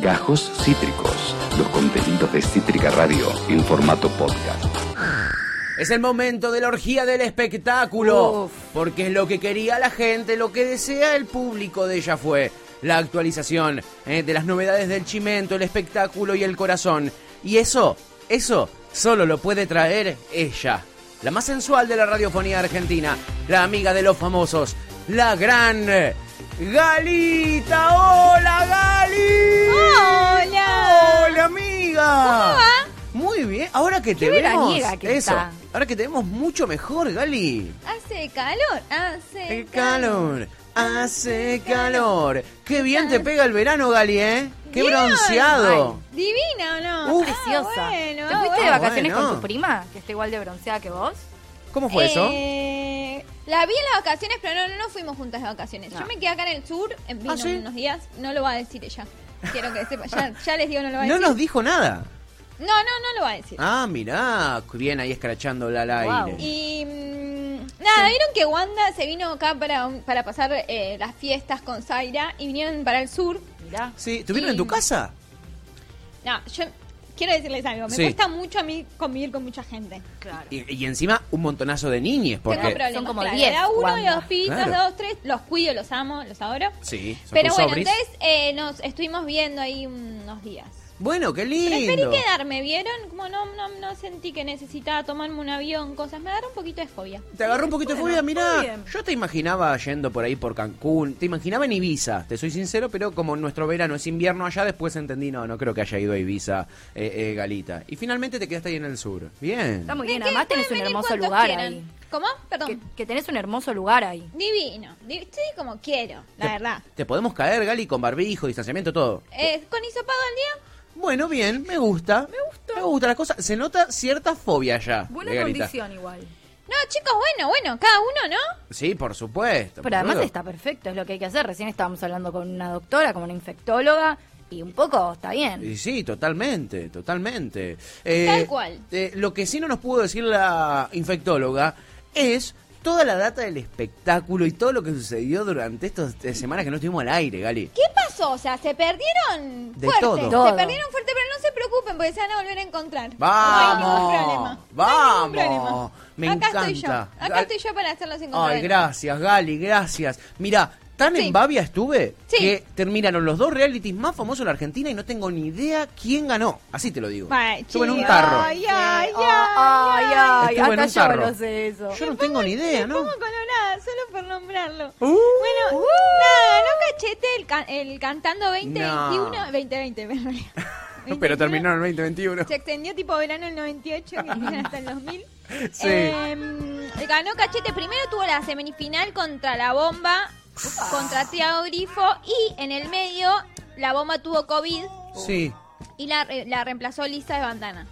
Gajos Cítricos, los contenidos de Cítrica Radio en formato podcast. Es el momento de la orgía del espectáculo. Uf. Porque es lo que quería la gente, lo que desea el público de ella fue la actualización eh, de las novedades del chimento, el espectáculo y el corazón. Y eso, eso solo lo puede traer ella. La más sensual de la radiofonía argentina, la amiga de los famosos, la gran eh, Galita. ¡Hola, Gali! Hola. ¡Hola, amiga! Muy bien, ahora que te Qué vemos, que eso, está. ahora que te vemos mucho mejor, Gali. Hace calor, hace El calor, hace calor. Qué bien te pega el verano, Gali, ¿eh? Qué bronceado. Divina o no? Uf. Preciosa. Ah, bueno, ¿Te ah, fuiste de Ah, vacaciones bueno. con tu prima? Que está igual de bronceada que vos. ¿Cómo fue eso? La vi en las vacaciones, pero no, no fuimos juntas de vacaciones. No. Yo me quedé acá en el sur, en vino ¿Ah, sí? unos días. No lo va a decir ella. Quiero que sepa. Ya, ya les digo, no lo va a No decir. nos dijo nada. No, no, no lo va a decir. Ah, mirá, bien ahí escrachándola al Wow. aire. Y mm, nada, vieron que Wanda se vino acá para, para pasar eh, las fiestas con Zaira y vinieron para el sur. Mirá. Sí, ¿estuvieron Y- en tu casa? No, yo quiero decirles algo. Me Sí. cuesta mucho a mí convivir con mucha gente. Claro. Y, y encima un montonazo de niñes, Tengo porque... problemas. Son como claro. 10, Era uno los pibitos, Claro. dos, tres. Los cuido, los amo, los adoro. Sí, son Pero tus bueno, sobris. entonces eh, nos estuvimos viendo ahí unos días. Bueno, qué Preferí lindo. quedarme, ¿vieron? Como no, no, no sentí que necesitaba tomarme un avión, cosas. Me agarró un poquito de fobia. Te agarró un poquito de fobia, mirá. Yo te imaginaba yendo por ahí por Cancún, te imaginaba en Ibiza, te soy sincero, pero como nuestro verano es invierno allá, después entendí, no, no creo que haya ido a Ibiza, eh, eh, Galita. Y finalmente te quedaste ahí en el sur. Bien. Está muy ¿De bien. Además tenés un hermoso lugar quieran? ahí. ¿Cómo? Perdón. Que, que tenés un hermoso lugar ahí. Divino. Di- Sí, como quiero, la Te- verdad. Te podemos caer, Gali, con barbijo, distanciamiento, todo. Eh, ¿Con hisopado al día? Bueno, bien, me gusta. Me gusta. Me gusta la cosa. Se nota cierta fobia ya. Buena de condición igual. No, chicos, bueno, bueno, cada uno, ¿no? Sí, por supuesto. Pero además está perfecto, es lo que hay que hacer. Recién estábamos hablando con una doctora, con una infectóloga, y un poco está bien. Y sí, totalmente, totalmente. Eh, Tal cual. eh, lo que sí no nos pudo decir la infectóloga es toda la data del espectáculo y todo lo que sucedió durante estas semanas que no estuvimos al aire, Gali. ¿Qué pasó? O sea, se perdieron De fuerte. todo. Todo. Se perdieron fuerte, pero no se preocupen porque se van a volver a encontrar. ¡Vamos! No hay ningún problema. ¡Vamos! No hay ningún problema. Me Acá estoy yo. encanta. Acá Gal- estoy yo para hacerlos encontrar. Ay, gracias, Gali, gracias. Mira, tan Sí. en babia estuve Sí. que terminaron los dos realities más famosos de la Argentina y no tengo ni idea quién ganó. Así te lo digo. Ay, Estuve en un tarro. Ay, ay, ay, ay, ay, Estuve en un yo tarro. lo sé eso. Yo no tengo ni idea, ¿no? pongo colorada solo por nombrarlo. Uh. bueno, nada, no cachete el, can- el cantando 2021, No. 2020, en realidad. Pero 21. terminó en el 2021. Se extendió tipo verano el 98, que hasta el 2000. Sí. Eh, ganó Cachete. Primero tuvo la semifinal contra la bomba, contra Tiago Grifo. Y en el medio, la bomba tuvo COVID Sí. y la, re- la reemplazó Lisa de Bandana.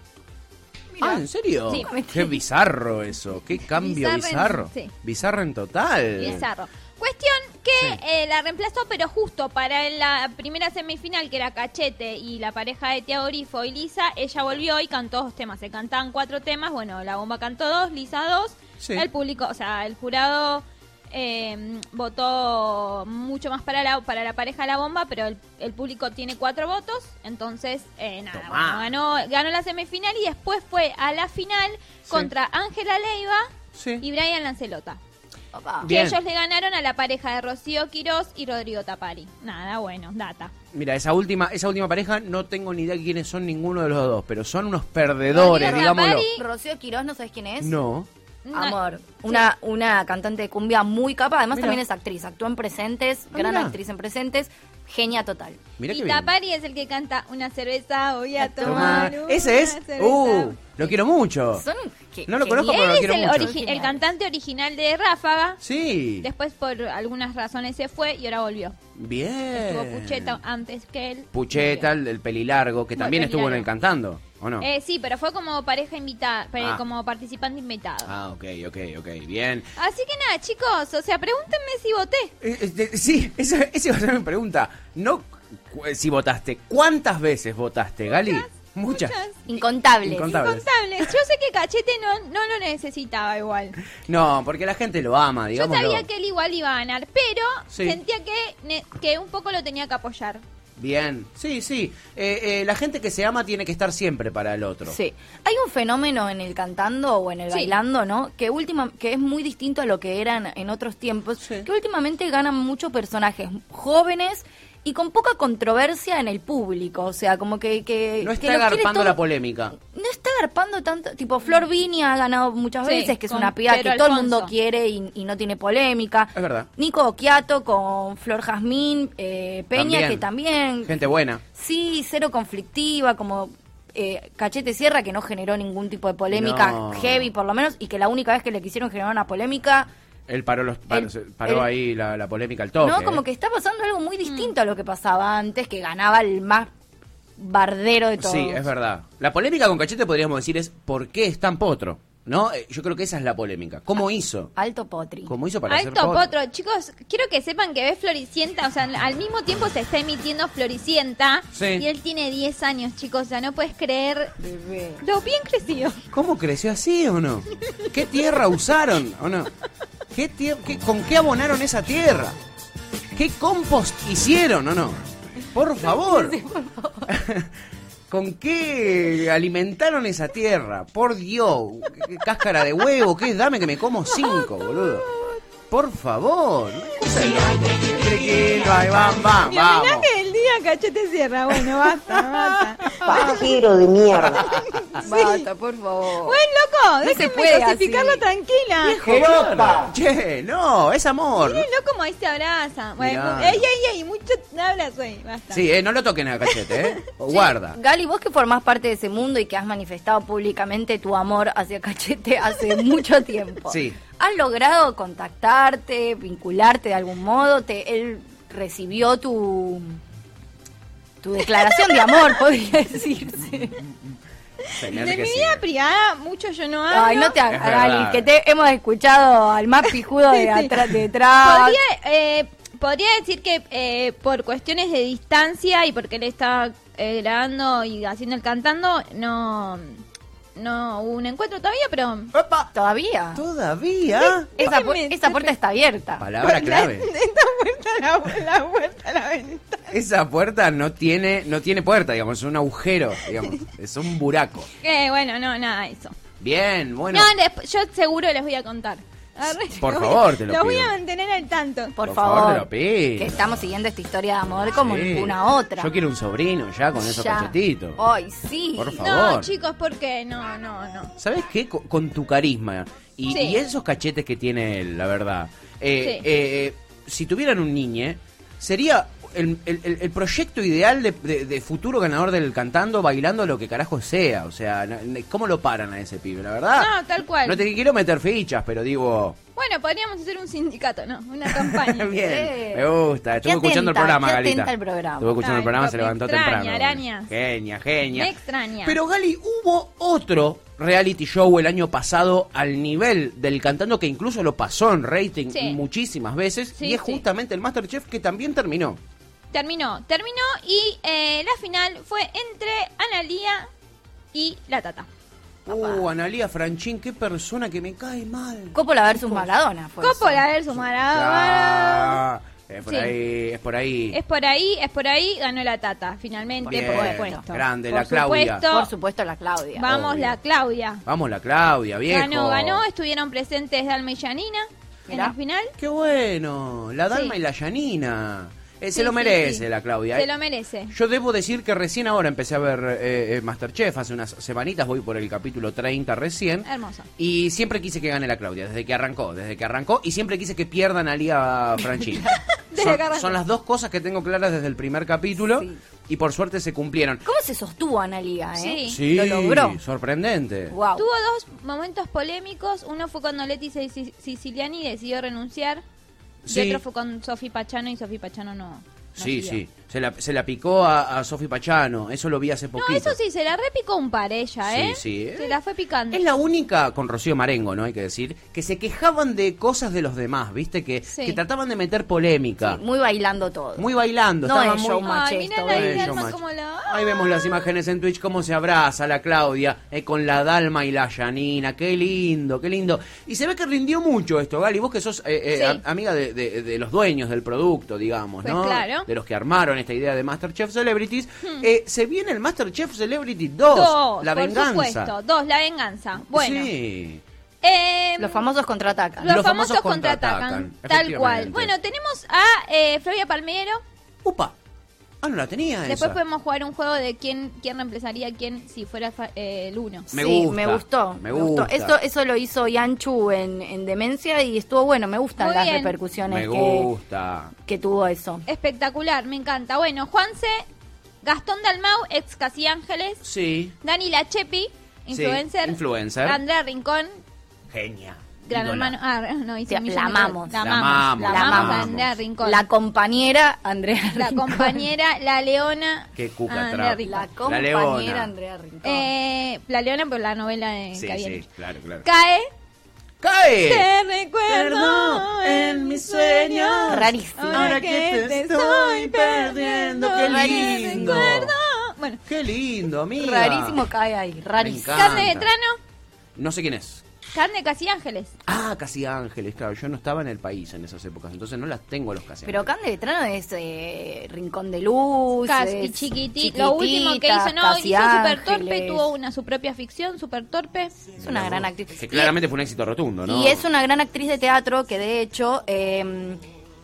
Ah, ¿en serio? Sí. Qué bizarro eso. Qué cambio Bizarro en- bizarro. sí. Bizarro en total. Bizarro. Cuestión que Sí. eh, la reemplazó, pero justo para la primera semifinal, que era Cachete y la pareja de Tiago Grifo y Lisa, ella volvió y cantó dos temas. Se cantaban cuatro temas. Bueno, la bomba cantó dos, Lisa dos. Sí. El público, o sea, el jurado eh, votó mucho más para la, para la pareja la bomba, pero el, el público tiene cuatro votos. Entonces, eh, nada, bueno, ganó, ganó la semifinal y después fue a la final Sí. contra Ángela Leiva Sí. y Brian Lancelota. Opa. Bien. Que ellos le ganaron a la pareja de Rocío Quirós y Rodrigo Tapari. Nada, bueno, data. Mira, esa última, esa última pareja no tengo ni idea quiénes son ninguno de los dos, pero son unos perdedores, Rodrigo digámoslo. Tapari. Rocío Quirós, ¿no sabes quién es? No. Amor, una, una cantante de cumbia muy capa, además Mira. también es actriz, actuó en presentes, Ah, gran actriz en presentes, genia total. Y. Tapari es el que canta una cerveza, voy a tomar. una Ese es. cerveza". Uh, lo quiero mucho. Son que- No lo que conozco, pero lo Él es quiero el, mucho. el cantante original de Ráfaga. Sí. Después, por algunas razones, se fue y ahora volvió. Bien. Estuvo Pucheta antes que él. Pucheta, el, el pelilargo, que Muy también estuvo en el cantando, ¿o no? Eh, sí, pero fue como pareja invitada, Ah. como participante invitado. Ah, ok, ok, ok. Bien. Así que nada, chicos, o sea, pregúntenme si voté. Eh, este, sí, esa, esa iba a ser mi pregunta. No cu- si votaste. ¿Cuántas veces votaste, Gali? Muchas. muchas. Incontables. Incontables. Incontables. Yo sé que Cachete no, no lo necesitaba igual. No, porque la gente lo ama, Yo digamos. sabía que él igual iba a ganar, pero Sí. sentía que, ne- que un poco lo tenía que apoyar. Bien, sí, sí. Eh, eh, la gente que se ama tiene que estar siempre para el otro. Sí. Hay un fenómeno en el cantando o en el Sí. bailando, ¿no? Que última, que es muy distinto a lo que eran en otros tiempos, Sí. que últimamente ganan muchos personajes jóvenes y con poca controversia en el público, o sea, como que que No está agarpando todo- la polémica. No está agarpando tanto, tipo Flor Vini ha ganado muchas Sí, veces, que es una piba que todo el mundo quiere y, y no tiene polémica. Es verdad. Nico Occhiato con Flor Jazmín, eh, Peña, También. que también Gente buena. Sí, cero conflictiva, como eh, Cachete Sierra, que no generó ningún tipo de polémica No. heavy, por lo menos, y que la única vez que le quisieron generar una polémica, Él paró, los, paró, El- se- paró el- ahí la, la polémica al toque. ¿no? Como ¿eh? que está pasando algo muy distinto a lo que pasaba antes, que ganaba el más bardero de todos. Sí, es verdad. La polémica con Cachete podríamos decir es ¿por qué es tan potro? ¿No? Eh, Yo creo que esa es la polémica. ¿Cómo hizo? Alto potri. ¿Cómo hizo para ser Alto potro? potro, chicos, quiero que sepan que ves Floricienta, o sea, al mismo tiempo se está emitiendo Floricienta Sí. y él tiene 10 años, chicos, o sea, no puedes creer Bebé. lo bien crecido. ¿Cómo creció así o no? ¿Qué tierra usaron o no? ¿Qué tier- qué- ¿Con qué abonaron esa tierra? ¿Qué compost hicieron o no? Por favor. ¿Con qué alimentaron esa tierra? Por Dios. ¿Qué cáscara de huevo? ¿Qué? Dame que me como cinco, boludo. Por favor. Van, van, vamos. Día Cachete Sierra, bueno, basta, basta. Pajero de mierda. Basta, por favor. Buen loco, No déjenme puede cosificarlo así. tranquila. Claro. Che, no, es amor. Miren loco, ahí se abraza. Bueno, Mirá. ey, ey, ey, mucho abrazo ahí, basta. Sí, eh, no lo toquen a cachete, ¿eh? O Guarda. Gali, vos que formás parte de ese mundo y que has manifestado públicamente tu amor hacia Cachete hace mucho tiempo. Sí. ¿Has logrado contactarte, vincularte de algún modo? Te, ¿Él recibió tu, tu declaración de amor, podría decirse? De mi sí. vida privada, mucho yo no hablo. Ay, no te hagas, que te hemos escuchado al más pijudo de Sí, sí. atrás, detrás. Podría, eh, podría decir que eh, por cuestiones de distancia y porque él está eh, grabando y haciendo el cantando, no, no hubo un encuentro todavía, pero... ¡Opa! ¿Todavía? ¿Todavía? Esa, pu- esa puerta está abierta. Palabra clave. Esta puerta, la, la puerta, la ventana. Esa puerta no tiene, no tiene puerta, digamos, es un agujero, digamos, es un buraco. Eh, bueno, no, nada, eso. Bien, bueno. No, yo seguro les voy a contar. Por lo voy- favor, te lo Los voy a mantener al tanto. Por, Por favor, favor. te lo pido. Que estamos siguiendo esta historia de amor como Sí. ninguna otra. Yo quiero un sobrino ya con esos Ya. cachetitos. Ay, sí. Por favor. No, chicos, ¿por qué? No, no, no. ¿Sabes qué? Con, con tu carisma y, Sí. y esos cachetes que tiene él, la verdad. Eh, Sí. eh, si tuvieran un niñe, sería el, el- el- el proyecto ideal de, de- de futuro ganador del cantando, bailando lo que carajo sea. O sea, ¿cómo lo paran a ese pibe, la verdad? No, tal cual. No te quiero meter fichas, pero digo... Bueno, podríamos hacer un sindicato, ¿no? Una campaña. Bien, Eh. me gusta. Estuve escuchando el programa, qué Galita. al programa. Estuve escuchando el programa, se levantó extraña, temprano. araña. Genia, genia. Me extraña. Pero Gali, hubo otro reality show el año pasado al nivel del cantando que incluso lo pasó en rating Sí. muchísimas veces Sí, y es sí. justamente el Masterchef que también terminó. Terminó, terminó y eh, la final fue entre Analía y la Tata. Uh, Analia Franchín, qué persona que me cae mal. Coppola versus Maradona fue Coppola eso. versus Maradona. Ah, es por Sí. ahí, es por ahí. Es por ahí, es por ahí, ganó la Tata, finalmente, Bien, por supuesto. grande, Por la Claudia. supuesto. Por supuesto, la Claudia. Vamos, Obvio. la Claudia. Vamos la Claudia, viejo. Ganó, ganó, estuvieron presentes Dalma y Janina en la final. Qué bueno, la Dalma Sí. y la Yanina. Eh, se lo merece sí. la Claudia. Se eh. lo merece. Yo debo decir que recién ahora empecé a ver eh, eh, Masterchef, hace unas semanitas, voy por el capítulo 30 recién. Hermoso. Y siempre quise que gane la Claudia, desde que arrancó, desde que arrancó, y siempre quise que pierdan a Lía Franchini. Son, son las dos cosas que tengo claras desde el primer capítulo, y por suerte se cumplieron. ¿Cómo se sostuvo Analia, eh? Sí. Lo logró. sorprendente. Wow. Tuvo dos momentos polémicos. Uno fue cuando Leti Sic- Siciliani decidió renunciar. Sí. Y otro fue con Sofi Pachano y Sofi Pachano no. no Sí, siguió. sí, se la, se la picó a, a Sofi Pachano, eso lo vi hace No, poquito. eso sí, se la repicó un par ella, Sí, ¿eh? sí. Se la fue picando. Es la única, con Rocío Marengo, ¿no? Hay que decir, que se quejaban de cosas de los demás, ¿viste? Que, Sí. que trataban de meter polémica. Sí, muy bailando todo. Muy bailando, No estaban es muy... Ay, esto, mirá la Eh, Dalma showmatch. como la... Ahí vemos las imágenes en Twitch, cómo se abraza la Claudia eh, con la Dalma y la Yanina. Qué lindo, qué lindo. Y se ve que rindió mucho esto, Gali. Vos que sos eh, eh, Sí. a- amiga de, de- de los dueños del producto, digamos, Pues ¿no? claro. De los que armaron con esta idea de Masterchef Celebrities. Eh, se viene el Masterchef Celebrity 2, Hmm. Dos, la por venganza. supuesto. Dos, la venganza. Bueno. Sí. eh, Los famosos contraatacan. los Los famosos famosos contraatacan. contraatacan, Tal cual. Bueno, tenemos a eh, Flavia Palmero. Upa. Ah, no la tenía Después esa. podemos jugar un juego de quién, quién reemplazaría a quién si fuera eh, el uno. Me sí, gusta, me gustó. me gustó. gusta. Eso, eso lo hizo Yanchu en, en Demencia y estuvo bueno. Me gustan Muy las bien. repercusiones Me que, gusta. que tuvo eso. Espectacular, me encanta. Bueno, Juanse, Gastón Dalmau, ex Casi Ángeles, Sí. Dani Lachepi, influencer, influencer. Andrea Rincón, Genia. Gran Ídola. hermano. Ah, no, hice La de amamos. La La amamos. amamos, La la amamos a amamos. Andrea Rincón. La compañera Andrea La Rincón. compañera, la leona. Qué cuca Andrea. Rincón. La La compañera Leona. Andrea Rincón. Eh, la leona por la novela de Sí, sí, claro, claro. Cae. ¡Cae! Te recuerdo en mis sueños. Rarísimo. Ahora que te estoy perdiendo, qué lindo. recuerdo. Bueno, Qué lindo, amiga. Rarísimo cae ahí. Rarísimo. Carne Vetrano, No sé quién es. Carne Casi Ángeles. Ah, Casi Ángeles, claro. Yo no estaba en el país en esas épocas, entonces no las tengo a los Casi Pero. Cande Vetrano es eh, Rincón de Luz. Casi es chiquitito. Lo último que hizo, no, Casi hizo Super Torpe, tuvo una su propia ficción, Super Torpe. Es una gran actriz. Que Y- claramente fue un éxito rotundo, ¿no? Y es una gran actriz de teatro que de hecho eh,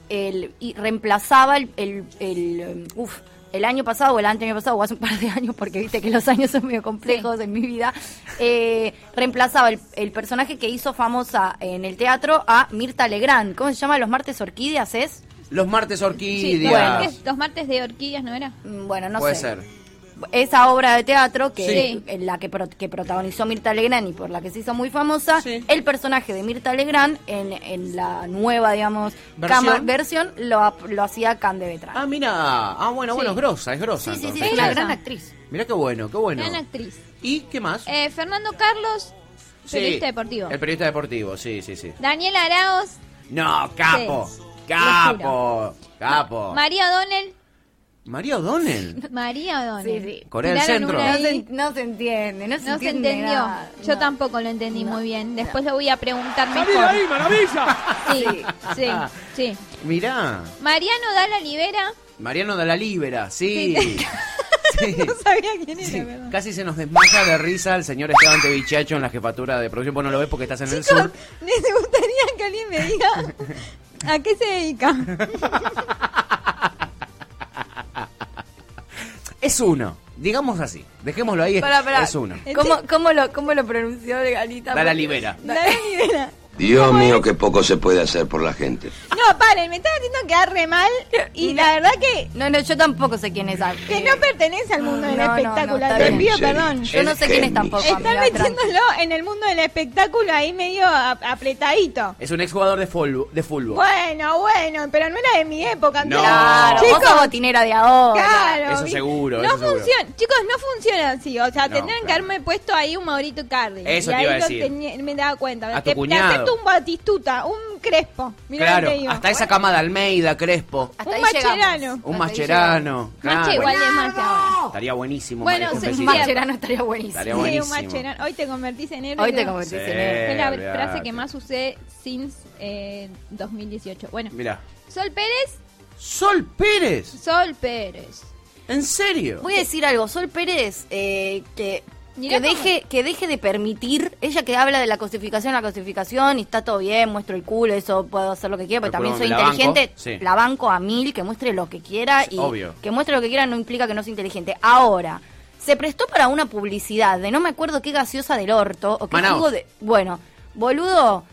el, y reemplazaba el, el, el, eh, uf, el año pasado o el año pasado o hace un par de años porque viste que los años son medio complejos en mi vida eh, reemplazaba el, el personaje que hizo famosa en el teatro a Mirta Legrand ¿cómo se llama? Los martes orquídeas es? Los martes Sí, orquídeas. los, martes, los martes de orquídeas, ¿no era? Mm, bueno no Puede sé ser. Esa obra de teatro que Sí. en la que, pro- que protagonizó Mirta Legrand y por la que se hizo muy famosa, Sí. el personaje de Mirta Legrand en, en la nueva, digamos, ¿Versión? cama- versión lo, lo hacía Cande Vetrano. Ah, mira. Ah, bueno, Sí. bueno, es grosa, es grosa. sí, sí, sí, es una gran actriz. Mira qué bueno, qué bueno. Gran actriz. ¿Y qué más? Eh, Fernando Carlos, Sí, periodista deportivo. El periodista deportivo, sí, sí, sí. Daniel Araos, No, capo. Sí. Capo. Capo. María O'Donnell. María O'Donnell. María O'Donnell. Sí, sí. Corea del Centro. No se, no se entiende, no se, No se entiende entendió. nada. Yo No. tampoco lo entendí muy bien. Después lo voy a preguntar ¡Salí de mejor. ahí, maravilla! Sí, sí, sí. Mirá. Mariano Dala Libera. Mariano de la Libera, sí. Sí. No sabía quién era, Sí, perdón. Casi se nos desmaya de risa el señor Esteban Tevichacho en la jefatura de producción. Vos no lo ves porque estás en el sur. les gustaría que alguien me diga a qué se dedica. Es uno, digamos así. Dejémoslo ahí, Pará, pará. es uno. ¿Cómo, cómo, lo, ¿Cómo lo pronunció Galita? Da la libera. Dala Libera. Dios mío, qué poco se puede hacer por la gente. No, paren, me están haciendo quedar re mal. Y la verdad que, No, no, yo tampoco sé quién es. que no pertenece al mundo del No, no, no, espectáculo. bien. pido perdón. Yo no sé quién es tampoco. Están metiéndolo en el mundo del espectáculo ahí medio apretadito. Es un exjugador de fútbol. De fútbol. Bueno, bueno, pero no era de mi época. No. Claro, vos Chicos, sos botinera de ahora. Claro, Eso seguro, No eso seguro. funciona, chicos, no funciona así. O sea, No, tendrían que claro. haberme puesto ahí un Maurito Cardi. Eso y te ahí iba a lo decir. tenía- me daba cuenta. A tu te, te cuñado. Un Batistuta, un Crespo. Mirá claro, digo. hasta esa cama de Almeida, Crespo. Hasta Un llegamos. Un Mascherano. claro. Mache igual de Mache ahora. Estaría buenísimo. Bueno, Un. Mascherano estaría buenísimo. Sí, un. Hoy te convertís en héroe. Hoy te convertís Sí. en héroe. Fue la olvidate. frase que más usé since eh, 2018. Bueno, Mira. Sol Pérez, Sol Pérez. Sol Pérez. ¿En serio? Voy a decir algo, Sol Pérez, eh, que, Mirá que, cómo- deje, que deje de permitir, ella que habla de la cosificación, la cosificación, y está todo bien, muestro el culo, eso puedo hacer lo que quiera, Pero también soy la banco, inteligente, sí. la banco a mil, que muestre lo que quiera, y Obvio. que muestre lo que quiera no implica que no sea inteligente. Ahora, se prestó para una publicidad de no me acuerdo qué gaseosa del orto, o qué Manaos. jugo de... Bueno, boludo,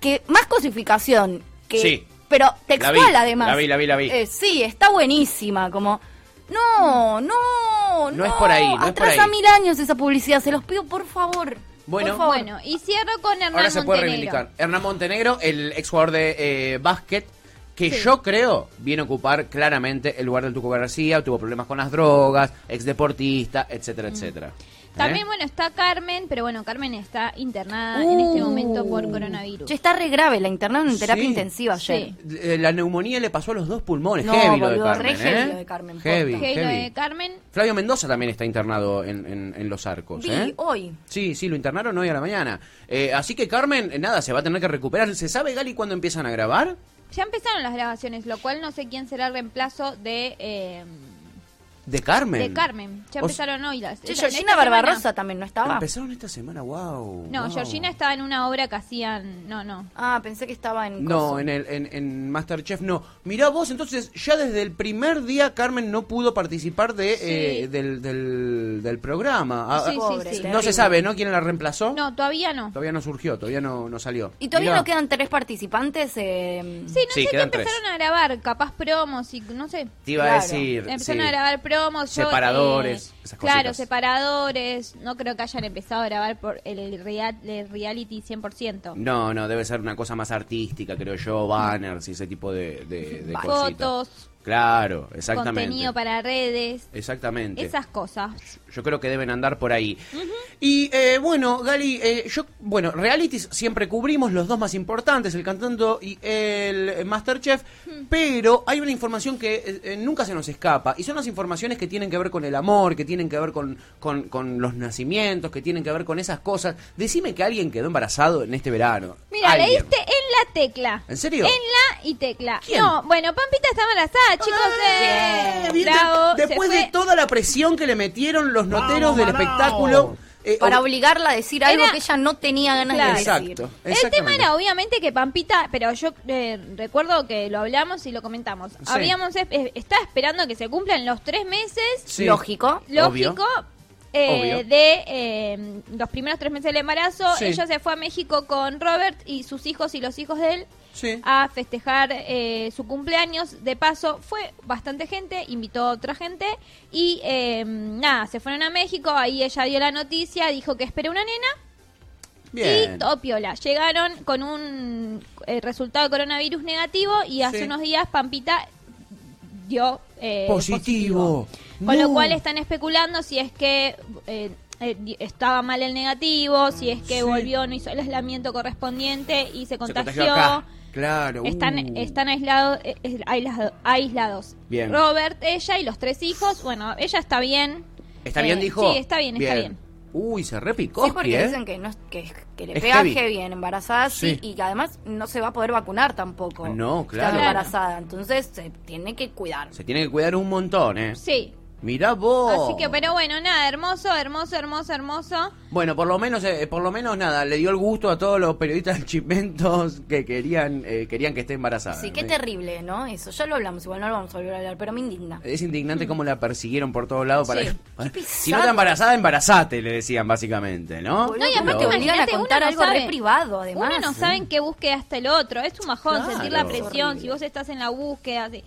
que más cosificación, que... Sí. Pero La textual vi, además. la vi, la vi, la vi. Eh, sí, está buenísima, como... No, no, No es por ahí, no es por Atrasa mil años esa publicidad, se los pido por favor. Bueno. por favor. Bueno, y cierro con Hernán Ahora se puede Montenegro. reivindicar. Hernán Montenegro, el exjugador de eh, básquet, que Sí. yo creo viene a ocupar claramente el lugar del Tuco García, tuvo problemas con las drogas, ex deportista, etcétera, etcétera. También, ¿Eh? bueno, está Carmen, pero bueno, Carmen está internada en este momento por coronavirus. Che, está re grave, la internaron en terapia Sí. intensiva ayer. Sí. Eh, La neumonía le pasó a los dos pulmones. No, heavy lo de boludo, Carmen. re heavy ¿eh? lo de Carmen, Heavy, posta. Ok, lo heavy. de Carmen, Flavio Mendoza también está internado en, en- en los arcos. Vi ¿eh? hoy. Sí, sí, lo internaron hoy a la mañana. Eh, así que Carmen, eh, nada, se va a tener que recuperar. ¿Se sabe, Gali, cuándo empiezan a grabar? ya empezaron las grabaciones, lo cual no sé quién será el reemplazo de... eh, De Carmen. De Carmen. Ya empezaron hoy las. Che, Georgina esta Barbarosa semana. también no estaba. Empezaron esta semana, wow. No, wow. Georgina estaba en una obra que hacían. No, no. Ah, pensé que estaba en. No, coso. en, el, en, en Masterchef no. Mirá vos, entonces ya desde el primer día Carmen no pudo participar de, Sí. eh, del, del, del programa. Ah, Sí, sí, Pobre, sí. no terrible. se sabe, ¿no? ¿Quién la reemplazó? No, todavía no. Todavía no surgió, todavía no, no salió. Y todavía Mirá. no quedan tres participantes. eh, Sí, no Sí, sé qué quedan tres. empezaron a grabar, capaz promos y no sé. Te iba a Claro. decir. Empezaron sí. a grabar promos. yo, Separadores, eh, esas Claro, separadores. No creo que hayan empezado a grabar por el, real, el reality 100%. No, no, debe ser una cosa más artística, creo yo, banners y ese tipo de, de, de cositas. Claro, exactamente. contenido para redes. Exactamente. Esas cosas. Yo creo que deben andar por ahí. Y eh, bueno, Gali, eh, yo, bueno, realities siempre cubrimos los dos más importantes, el cantando y el Masterchef, pero hay una información que eh, eh, nunca se nos escapa, y son las informaciones que tienen que ver con el amor, que tienen que ver con, con, con los nacimientos, que tienen que ver con esas cosas. Decime que alguien quedó embarazado en este verano. Mira, Alguien. leíste en la tecla. ¿En serio? En la y tecla. ¿Quién? No, bueno, Pampita está embarazada, chicos. Eh, bravo, después de toda la presión que le metieron los noteros del espectáculo. eh, para ob- obligarla a decir algo que ella no tenía ganas Claro. de decir. Exacto. El tema era obviamente que Pampita, pero yo eh, recuerdo que lo hablamos y lo comentamos. Sí. Habíamos es- estaba esperando que se cumplan los tres meses, Sí. Lógico. lógico, eh, de eh, los primeros tres meses del embarazo. Sí. Ella se fue a México con Robert y sus hijos y los hijos de él Sí. a festejar eh, su cumpleaños. De paso, fue bastante gente, invitó a otra gente y eh, nada, se fueron a México. Ahí ella dio la noticia, dijo que espera una nena. Bien. Y todo piola. Llegaron con un eh, resultado de coronavirus negativo y hace Sí. unos días Pampita dio eh, Positivo. Con No. lo cual están especulando si es que eh, eh, estaba mal el negativo, si es que Sí. volvió, no hizo el aislamiento correspondiente y se Se contagió. Claro. Están, uh. están aislados, eh, aislado- aislados. Bien. Robert, ella y los tres hijos. Bueno, ella está bien. ¿Está Eh, bien, dijo? Sí, está bien, está bien. Uy, se repicó. Sí, porque ¿eh? dicen que, no, es- que, que le Es pega heavy. heavy. en embarazada sí, y que además no se va a poder vacunar tampoco. No, claro. Estando embarazada, entonces se tiene que cuidar. Se tiene que cuidar un montón, ¿eh? Sí. Mirá vos. Así que, pero bueno, nada, hermoso, hermoso, hermoso, hermoso. Bueno, por lo menos, eh, por lo menos nada, le dio el gusto a todos los periodistas de Chimentos que querían, eh, querían que esté embarazada. Sí, qué terrible, ¿no? Eso, ya lo hablamos, igual no lo vamos a volver a hablar, pero me indigna. Es indignante cómo la persiguieron por todos lados para Sí. para- Si no está embarazada, embarazate, le decían básicamente, ¿no? No, y ¿cómo aparte te obligan a contar algo re sabe. privado, además. Uno no sabe en qué búsqueda está el otro. Es un majón Claro. sentir la presión. Si vos estás en la búsqueda, así,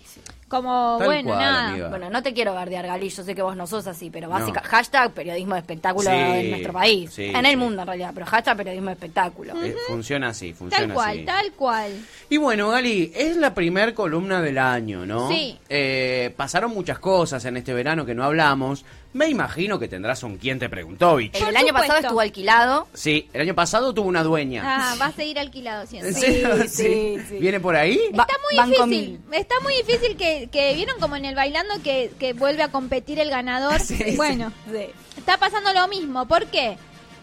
como, Tal bueno, cual, nada. amiga. Bueno, no te quiero bardear, Gali, yo sé que vos no sos así, pero No. básica, hashtag periodismo de espectáculo Sí, en nuestro país. sí, en el sí. mundo, en realidad, pero hashtag periodismo de espectáculo. Eh, funciona así, funciona Tal cual, así. tal cual. Y bueno, Gali, es la primer columna del año, ¿no? Sí. Eh, pasaron muchas cosas en este verano que no hablamos. Me imagino que tendrás un quien te preguntó, bicho. El año pasado estuvo alquilado. Sí, el año pasado tuvo una dueña. Ah, va a seguir alquilado siempre. ¿En sí, serio? sí, sí. ¿Viene por ahí? Está muy Banco difícil. Mil. Está muy difícil que, que vieron como en el bailando que, que vuelve a competir el ganador. Sí, sí. bueno, Sí. está pasando lo mismo. ¿Por qué?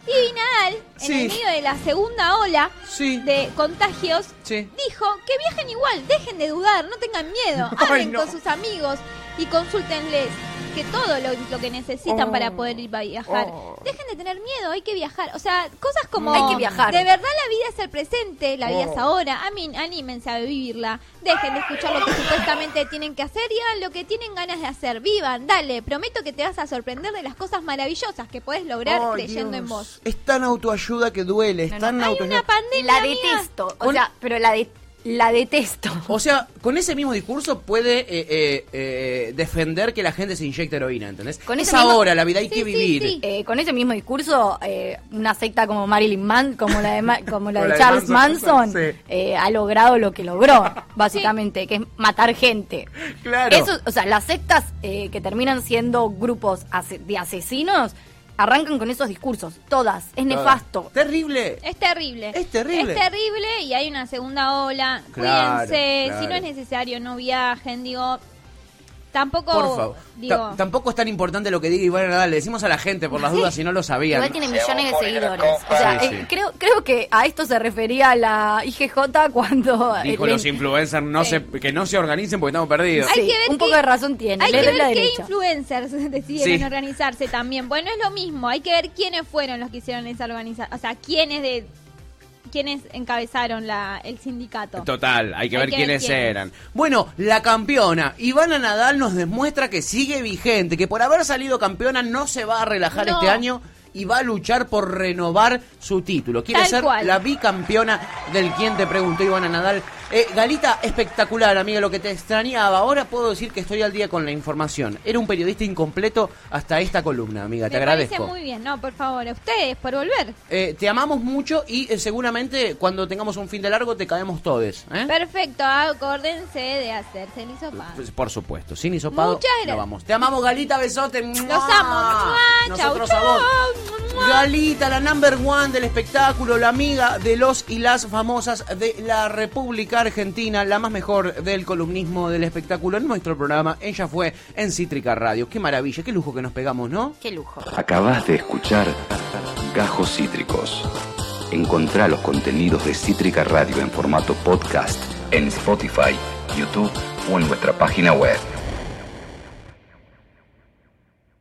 Y Nadal, en el medio de la segunda ola Sí. de contagios, Sí. dijo que viajen igual, dejen de dudar, no tengan miedo, Ay, hablen no. con sus amigos y consúltenles que todo lo, lo que necesitan Oh. para poder ir a viajar. Oh. Dejen de tener miedo, hay que viajar. O sea, cosas como... Hay que viajar. De verdad la vida es el presente, la vida Oh. es ahora. A mí, anímense a vivirla. Dejen de escuchar lo que supuestamente tienen que hacer y hagan lo que tienen ganas de hacer. Vivan, dale. Prometo que te vas a sorprender de las cosas maravillosas que puedes lograr creyendo en vos. Es tan autoayuda que duele, es No, no, tan Hay autoayuda. una pandemia La mía. detesto. O sea, pero la, de- la detesto. O sea, con ese mismo discurso puede eh, eh, eh, defender que la gente se inyecte heroína, ¿entendés? Con es mismo- ahora, la vida hay Sí, que vivir. sí. Eh, con ese mismo discurso, eh, una secta como Marilyn Manson, como la de, Ma- como la de Charles Manson, eh, ha logrado lo que logró, básicamente, que es matar gente. Claro. Eso, o sea, las sectas que terminan siendo grupos de asesinos arrancan con esos discursos, todas. Es nefasto. Terrible. Es terrible. Es terrible. Es terrible y hay una segunda ola. Claro, Cuídense. claro. Si no es necesario, no viajen. Digo, Tampoco, Por favor. digo, Ta- tampoco es tan importante lo que diga Iván Nadal. Le decimos a la gente por las dudas si no lo sabían. Igual tiene millones de seguidores. O sea, Sí, eh, creo, creo que a esto se refería la IGJ cuando... Dijo el- los influencers no se, que no se organicen porque estamos perdidos. Sí, Hay que ver un poco de razón tiene. hay que ver qué derecha. influencers deciden Sí. organizarse también. Bueno, es lo mismo, hay que ver quiénes fueron los que hicieron esa organización, o sea, quiénes de quiénes encabezaron la, el sindicato. Total, hay que Hay ver que quiénes quiénes. eran. Bueno, la campeona, Ivana Nadal nos demuestra que sigue vigente, que por haber salido campeona no se va a relajar No. este año y va a luchar por renovar su título. Quiere Tal ser cual. la bicampeona del quien te preguntó Ivana Nadal. Eh, Galita, espectacular, amiga, lo que te extrañaba. Ahora puedo decir que estoy al día con la información. Era un periodista incompleto hasta esta columna, amiga. Te Me agradezco. parece muy bien, no, por favor, a ustedes por volver. Eh, te amamos mucho y eh, seguramente cuando tengamos un fin de largo te caemos todos. Perfecto, acuérdense de hacerse el hisopado. Pues, por supuesto, sin hisopado Muchas no gracias. vamos. Te amamos, Galita, besote. Los amo. Chau, a chau. vos. Galita, la number one del espectáculo, la amiga de los y las famosas de la República Argentina, la más mejor del columnismo del espectáculo en nuestro programa. Ella fue en Cítrica Radio. Qué maravilla, qué lujo que nos pegamos, ¿no? Qué lujo. Acabas de escuchar Gajos Cítricos. Encontrá los contenidos de Cítrica Radio en formato podcast en Spotify, YouTube o en nuestra página web.